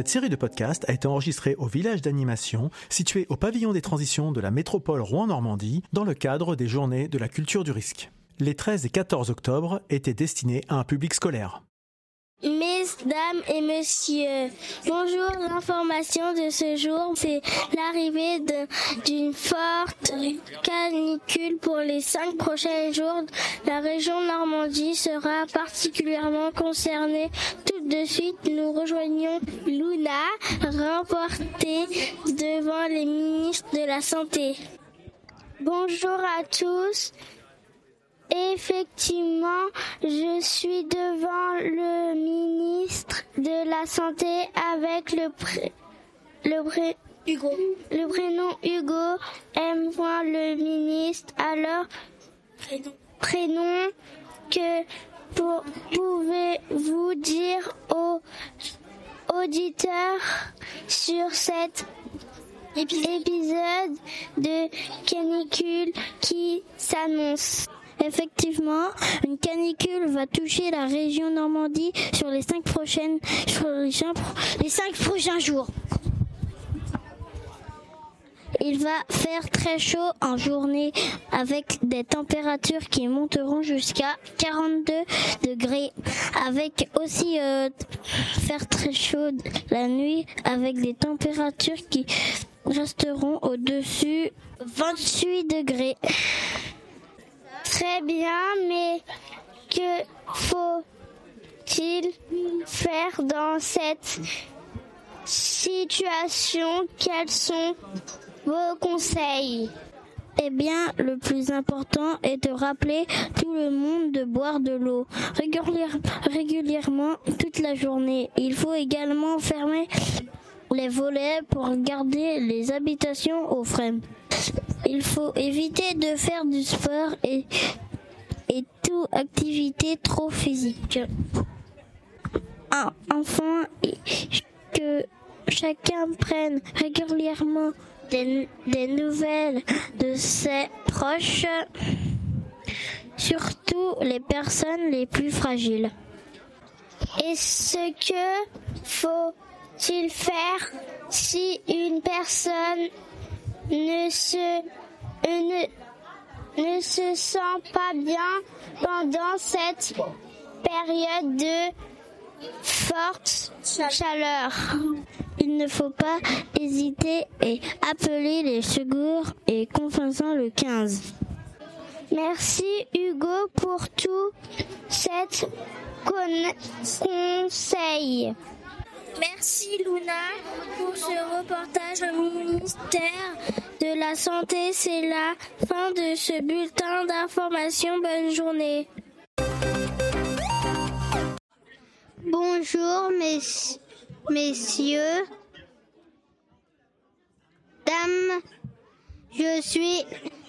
Cette série de podcasts a été enregistrée au village d'animation situé au pavillon des transitions de la métropole Rouen-Normandie dans le cadre des journées de la culture du risque. Les 13 et 14 octobre étaient destinés à un public scolaire. Mesdames et messieurs, bonjour. L'information de ce jour, c'est l'arrivée d'une forte canicule pour les cinq prochains jours. La région Normandie sera particulièrement concernée. Tout de suite, nous rejoignons Luna, remportée devant les ministres de la Santé. Bonjour à tous. Effectivement, je suis devant le ministre de la Santé avec le, le, Hugo. le prénom Hugo. Aime-moi le ministre. Alors, prénom, que pouvez-vous dire aux auditeurs sur cet épisode de canicule qui s'annonce? Effectivement, une canicule va toucher la région Normandie sur les cinq prochaines, les cinq, prochains jours. Il va faire très chaud en journée avec des températures qui monteront jusqu'à 42 degrés. Avec aussi euh, faire très chaud la nuit avec des températures qui resteront au-dessus 28 degrés. Très bien, mais que faut-il faire dans cette situation? Quels sont vos conseils? Eh bien, le plus important est de rappeler tout le monde de boire de l'eau régulièrement toute la journée. Il faut également fermer les volets pour garder les habitations au frais. Il faut éviter de faire du sport et, et toute activité trop physique. Enfin, que chacun prenne régulièrement des nouvelles de ses proches, surtout les personnes les plus fragiles. Et ce que faut-il faire si une personne ne se, ne, ne se sent pas bien pendant cette période de forte chaleur. Il ne faut pas hésiter et appeler les secours et confessant le 15. Merci Hugo pour tout cet conseil. Merci Luna pour ce reportage au ministère de la Santé. C'est la fin de ce bulletin d'information. Bonne journée. Bonjour messieurs, dames, je suis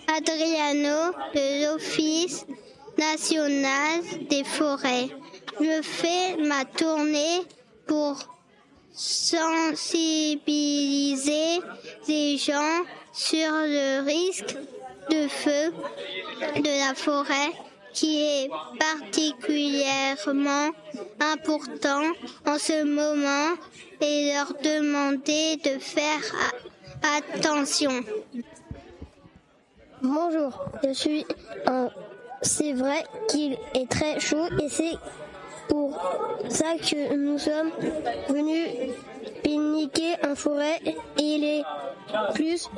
Adriano de l'Office national des forêts. Je fais ma tournée pour sensibiliser les gens sur le risque de feu de la forêt qui est particulièrement important en ce moment et leur demander de faire attention. Bonjour, je suis. C'est vrai qu'il est très chaud et c'est pour ça que nous sommes venus pique-niquer en forêt. Il est plus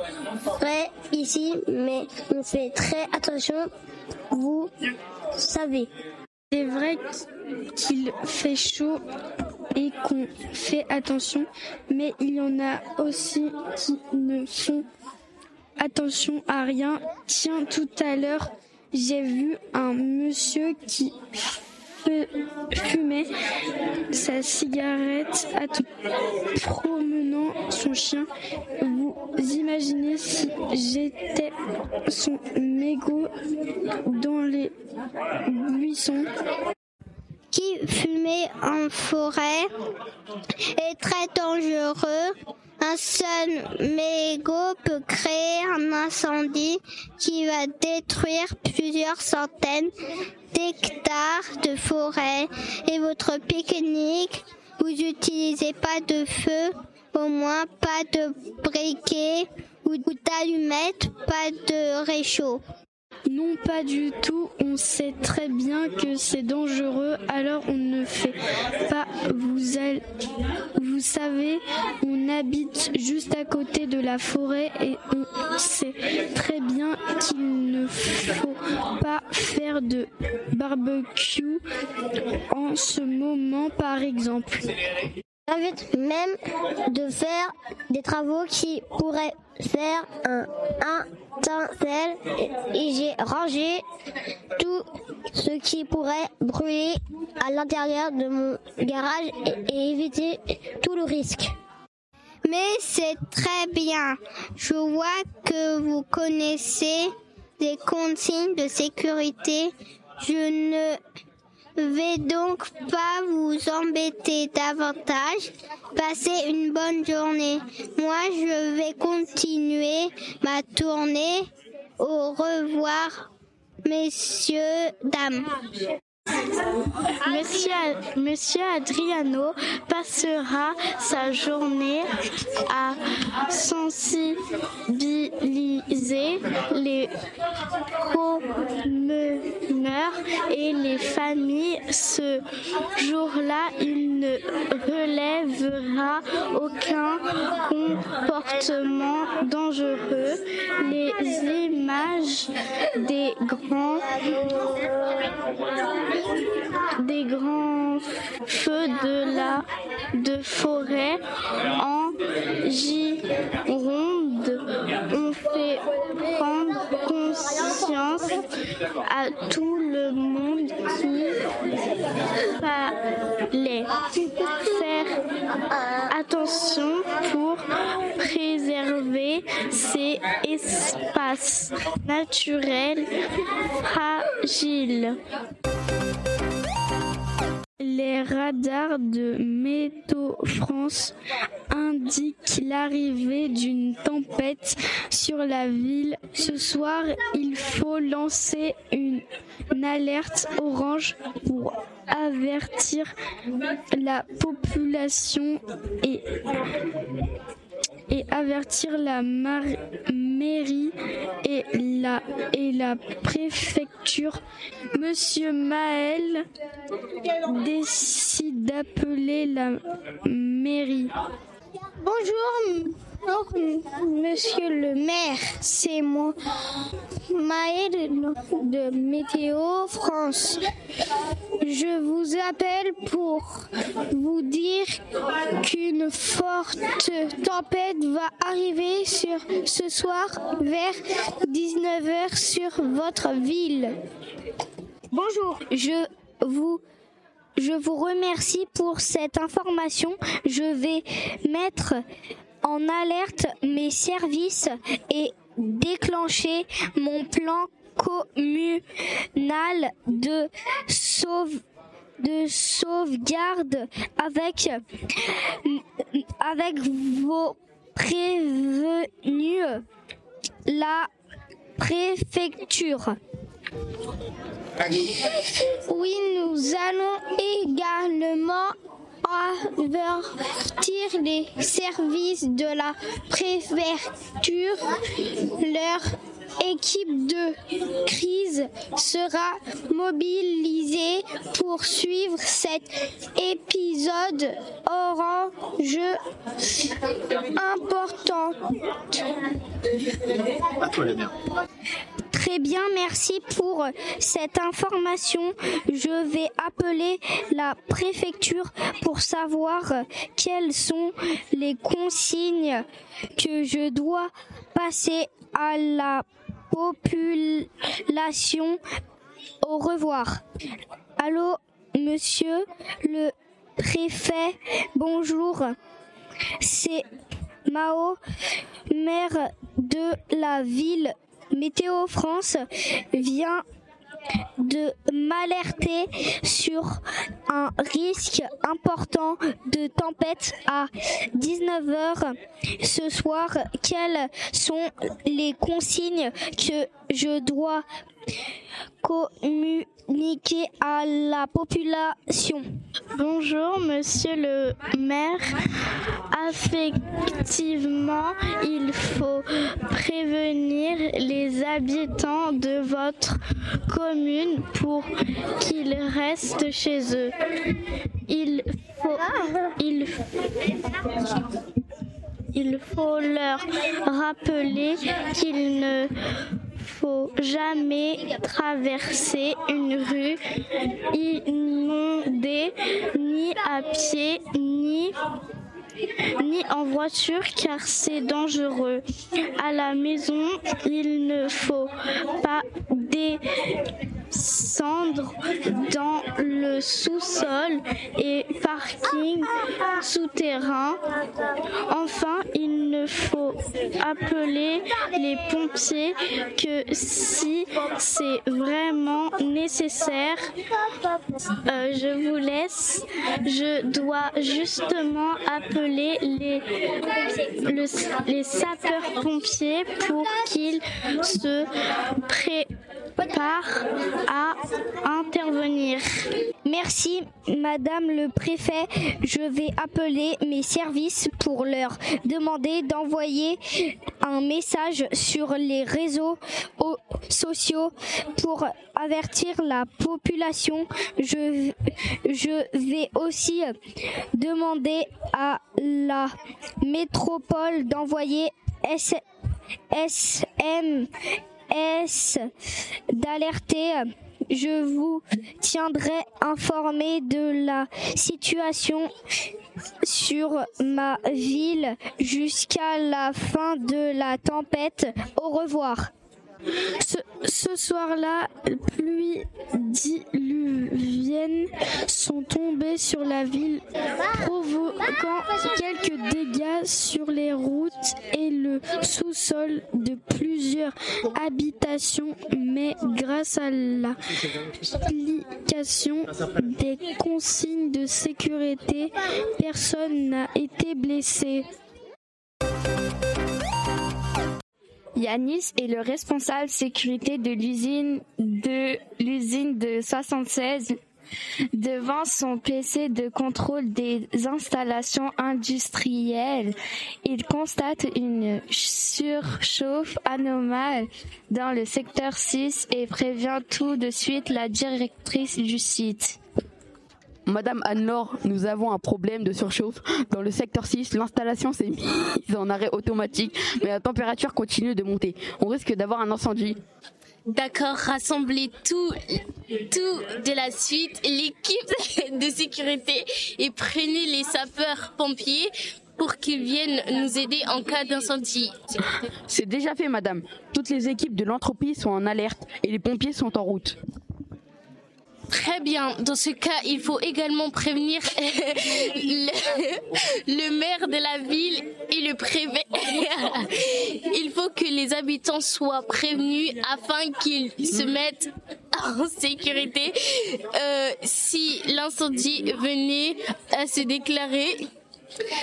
frais ici, mais on fait très attention, vous savez. C'est vrai qu'il fait chaud et qu'on fait attention, mais il y en a aussi qui ne font attention à rien. Tiens, tout à l'heure, j'ai vu un monsieur qui fumer sa cigarette à tout promenant son chien. Vous imaginez si j'étais son mégot dans les buissons qui fumait en forêt est très dangereux. Un seul mégot peut créer un incendie qui va détruire plusieurs centaines d'hectares de forêt et votre pique-nique vous n'utilisez pas de feu, au moins pas de briquet ou d'allumettes, pas de réchaud. Non, pas du tout. On sait très bien que c'est dangereux, alors on ne fait pas. Vous, savez, on habite juste à côté de la forêt et on sait très bien qu'il ne faut pas faire de barbecue en ce moment, par exemple. J'invite même de faire des travaux qui pourraient faire un étincelle et j'ai rangé tout ce qui pourrait brûler à l'intérieur de mon garage et, éviter tout le risque. Mais c'est très bien. Je vois que vous connaissez des consignes de sécurité. Je ne vais donc pas vous embêter davantage? Passez une bonne journée. Moi, je vais continuer ma tournée. Au revoir, messieurs, dames. Monsieur, Adriano passera sa journée à sensibiliser les promeneurs et les familles. Ce jour-là, il ne relèvera aucun comportement dangereux. Les images des grands des grands feux de la de forêt en Gironde ont fait prendre conscience à tout le monde qu'il fallait faire attention pour préserver ces espaces naturels fragiles. Les radars de Météo France indiquent l'arrivée d'une tempête sur la ville. Ce soir, il faut lancer une, alerte orange pour avertir la population et avertir la mairie et et la préfecture. Monsieur Maël décide d'appeler la mairie. Bonjour, monsieur le maire, c'est moi, Maël de Météo France. Je vous appelle pour vous dire qu'une forte tempête va arriver sur ce soir vers 19h sur votre ville. Bonjour, je vous je vous remercie pour cette information. Je vais mettre en alerte mes services et déclencher mon plan communal de de sauvegarde avec avec vos prévenus la préfecture. Oui, nous allons également avertir les services de la préfecture. Leur équipe de crise sera mobilisée pour suivre cet épisode orange important. Très bien, merci pour cette information. Je vais appeler la préfecture pour savoir quelles sont les consignes que je dois passer à la population. Au revoir. Allô, monsieur le préfet, bonjour. C'est Mao, maire de la ville Météo France vient de m'alerter sur un risque important de tempête à 19h ce soir. Quelles sont les consignes que je dois communiquer communiquer à la population. Bonjour, monsieur le maire. Effectivement, il faut prévenir les habitants de votre commune pour qu'ils restent chez eux. Il faut, il faut leur rappeler qu'ils ne faut jamais traverser une rue inondée ni à pied ni ni en voiture car c'est dangereux. À la maison, il ne faut pas descendre dans le sous-sol et parking souterrain. Enfin, il ne faut appeler les pompiers que si c'est vraiment nécessaire. Euh, je vous laisse. Je dois justement appeler les, le- les sapeurs-pompiers pour qu'ils se préparent à intervenir. Merci, Madame le préfet. Je vais appeler mes services pour leur demander d'envoyer un message sur les réseaux sociaux pour avertir la population. Je, je vais aussi demander à la métropole d'envoyer S- D'alerter je vous tiendrai informé de la situation sur ma ville jusqu'à la fin de la tempête. Au revoir. Ce, soir-là, pluies diluviennes sont tombées sur la ville, provoquant quelques dégâts sur les routes et le sous-sol de plusieurs habitations. Mais grâce à l'application des consignes de sécurité, personne n'a été blessé. Yanis est le responsable sécurité de l'usine de l'usine de 76. Devant son PC de contrôle des installations industrielles, il constate une surchauffe anomale dans le secteur 6 et prévient tout de suite la directrice du site. Madame Anne-Laure, nous avons un problème de surchauffe dans le secteur 6. L'installation s'est mise en arrêt automatique, mais la température continue de monter. On risque d'avoir un incendie. D'accord, rassemblez tout, tout de la suite, l'équipe de sécurité et prenez les sapeurs-pompiers pour qu'ils viennent nous aider en cas d'incendie. C'est déjà fait, madame. Toutes les équipes de l'entreprise sont en alerte et les pompiers sont en route. Très bien. Dans ce cas, il faut également prévenir le, maire de la ville et le préfet. Il faut que les habitants soient prévenus afin qu'ils se mettent en sécurité euh, si l'incendie venait à se déclarer.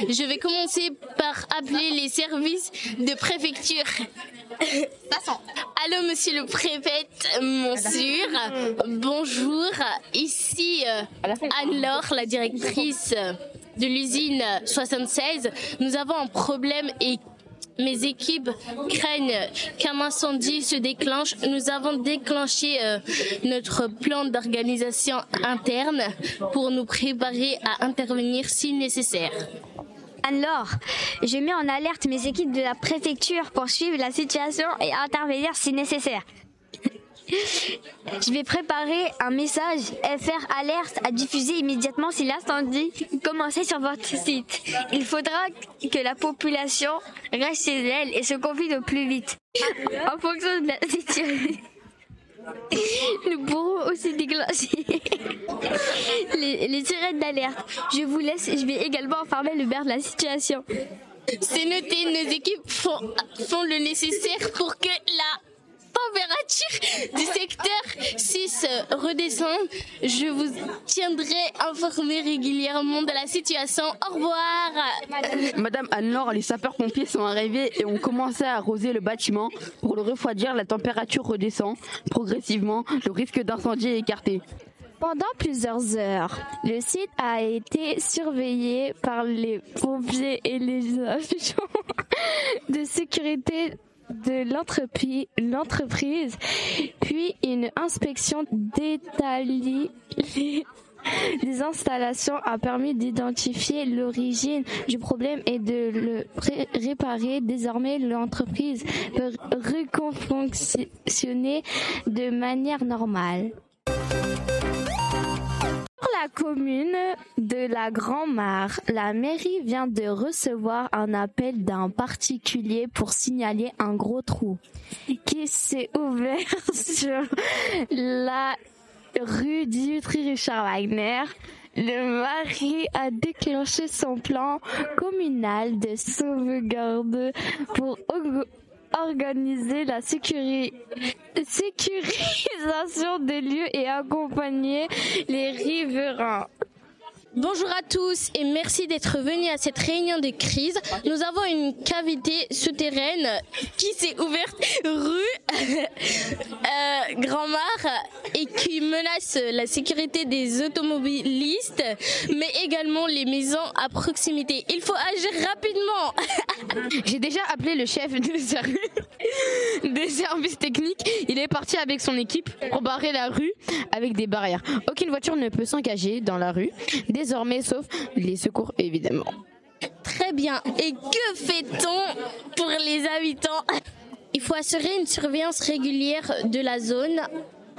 Je vais commencer par appeler les services de préfecture. Allô, monsieur le préfet, monsieur. Bonjour. Ici euh, Anne-Laure, la directrice de l'usine 76. Nous avons un problème et mes équipes craignent qu'un incendie se déclenche. Nous avons déclenché euh, notre plan d'organisation interne pour nous préparer à intervenir si nécessaire. Alors, je mets en alerte mes équipes de la préfecture pour suivre la situation et intervenir si nécessaire. Je vais préparer un message FR alerte à diffuser immédiatement si l'incendie commençait sur votre site. Il faudra que la population reste chez elle et se confine au plus vite. En fonction de la situation. Nous pourrons aussi déclencher les, les sirènes d'alerte. Je vous laisse, je vais également informer le maire de la situation. C'est noté, nos équipes font, font le nécessaire pour que la température du secteur 6 redescend, je vous tiendrai informé régulièrement de la situation. Au revoir. Madame Anne-Laure, les sapeurs-pompiers sont arrivés et ont commencé à arroser le bâtiment. Pour le refroidir, la température redescend progressivement, le risque d'incendie est écarté. Pendant plusieurs heures, le site a été surveillé par les pompiers et les agents de sécurité de l'entreprise, puis une inspection détaillée des installations a permis d'identifier l'origine du problème et de le réparer. Désormais, l'entreprise peut refonctionner de manière normale commune de la Grand-Mare, la mairie vient de recevoir un appel d'un particulier pour signaler un gros trou qui s'est ouvert sur la rue Dimitri Richard Wagner. Le mari a déclenché son plan communal de sauvegarde pour organiser la sécurité sécurisation des lieux et accompagner les riverains. Bonjour à tous et merci d'être venus à cette réunion de crise. Nous avons une cavité souterraine qui s'est ouverte rue euh, Grand Mare et qui menace la sécurité des automobilistes, mais également les maisons à proximité. Il faut agir rapidement. J'ai déjà appelé le chef des services techniques. Il est parti avec son équipe pour barrer la rue avec des barrières. Aucune voiture ne peut s'engager dans la rue désormais, sauf les secours évidemment. Très bien. Et que fait-on pour les habitants? Il faut assurer une surveillance régulière de la zone.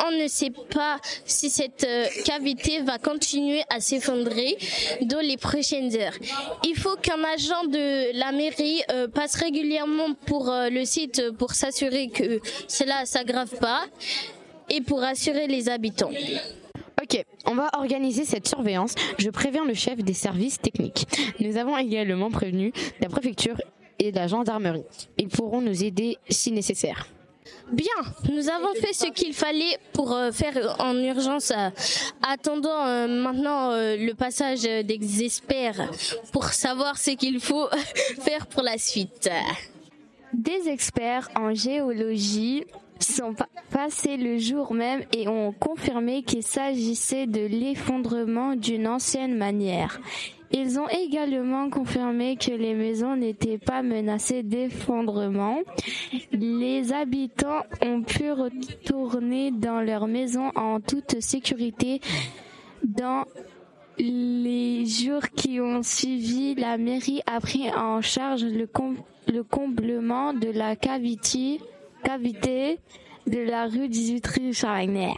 On ne sait pas si cette euh, cavité va continuer à s'effondrer dans les prochaines heures. Il faut qu'un agent de la mairie euh, passe régulièrement pour euh, le site pour s'assurer que cela s'aggrave pas et pour assurer les habitants. Ok, on va organiser cette surveillance. Je préviens le chef des services techniques. Nous avons également prévenu la préfecture et la gendarmerie. Ils pourront nous aider si nécessaire. Bien, nous avons fait ce qu'il fallait pour euh, faire en urgence. Euh, attendons euh, maintenant le passage des experts pour savoir ce qu'il faut faire pour la suite. Des experts en géologie sont passés le jour même et ont confirmé qu'il s'agissait de l'effondrement d'une ancienne manière. Ils ont également confirmé que les maisons n'étaient pas menacées d'effondrement. Les habitants ont pu retourner dans leurs maisons en toute sécurité dans les jours qui ont suivi, la mairie a pris en charge le, le comblement de la cavité de la rue 18 rue Wagner.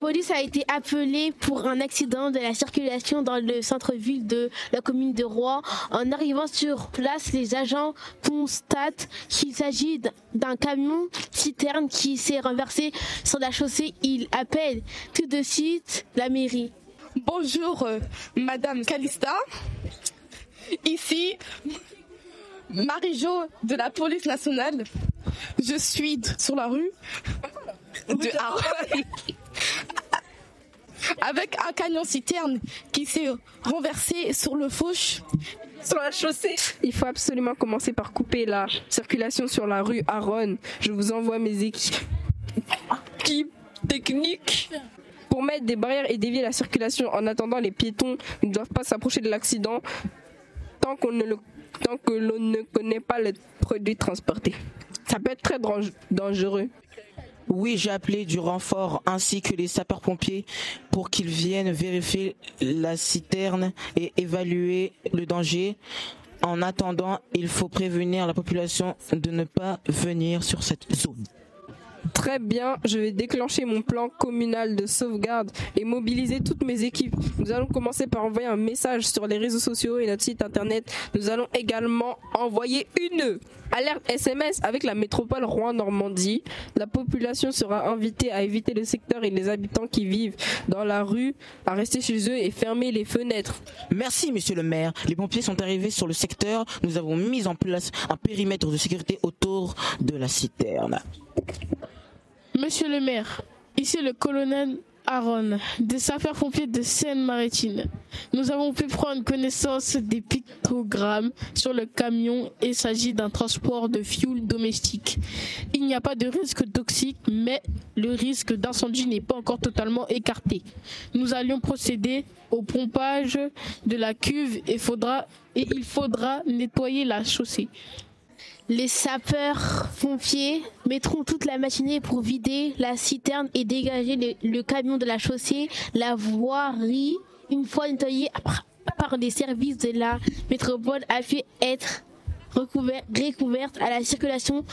Police a été appelée pour un accident de la circulation dans le centre-ville de la commune de Rouen. En arrivant sur place, les agents constatent qu'il s'agit d'un camion citerne qui s'est renversé sur la chaussée. Ils appellent tout de suite la mairie. Bonjour, euh, Madame Calista. Ici, Marie-Jo de la police nationale. Je suis sur la rue de avec un camion citerne qui s'est renversé sur le fauche sur la chaussée. Il faut absolument commencer par couper la circulation sur la rue Aron. Je vous envoie mes équipes techniques pour mettre des barrières et dévier la circulation. En attendant, les piétons ne doivent pas s'approcher de l'accident tant qu'on ne le tant que l'on ne connaît pas les produits transportés. Ça peut être très dangereux. Oui, j'ai appelé du renfort ainsi que les sapeurs-pompiers pour qu'ils viennent vérifier la citerne et évaluer le danger. En attendant, il faut prévenir la population de ne pas venir sur cette zone. Très bien, je vais déclencher mon plan communal de sauvegarde et mobiliser toutes mes équipes. Nous allons commencer par envoyer un message sur les réseaux sociaux et notre site internet. Nous allons également envoyer une alerte SMS avec la métropole Rouen-Normandie. La population sera invitée à éviter le secteur et les habitants qui vivent dans la rue à rester chez eux et fermer les fenêtres. Merci, monsieur le maire. Les pompiers sont arrivés sur le secteur. Nous avons mis en place un périmètre de sécurité autour de la citerne. Monsieur le maire, ici le colonel Aaron, des sapeurs-pompiers de Seine-Maritime. Nous avons pu prendre connaissance des pictogrammes sur le camion il s'agit d'un transport de fioul domestique. Il n'y a pas de risque toxique, mais le risque d'incendie n'est pas encore totalement écarté. Nous allions procéder au pompage de la cuve et il faudra nettoyer la chaussée. Les sapeurs-pompiers mettront toute la matinée pour vider la citerne et dégager le, camion de la chaussée, la voirie, une fois nettoyée par les services de la métropole, a pu être recouvert- recouverte à la circulation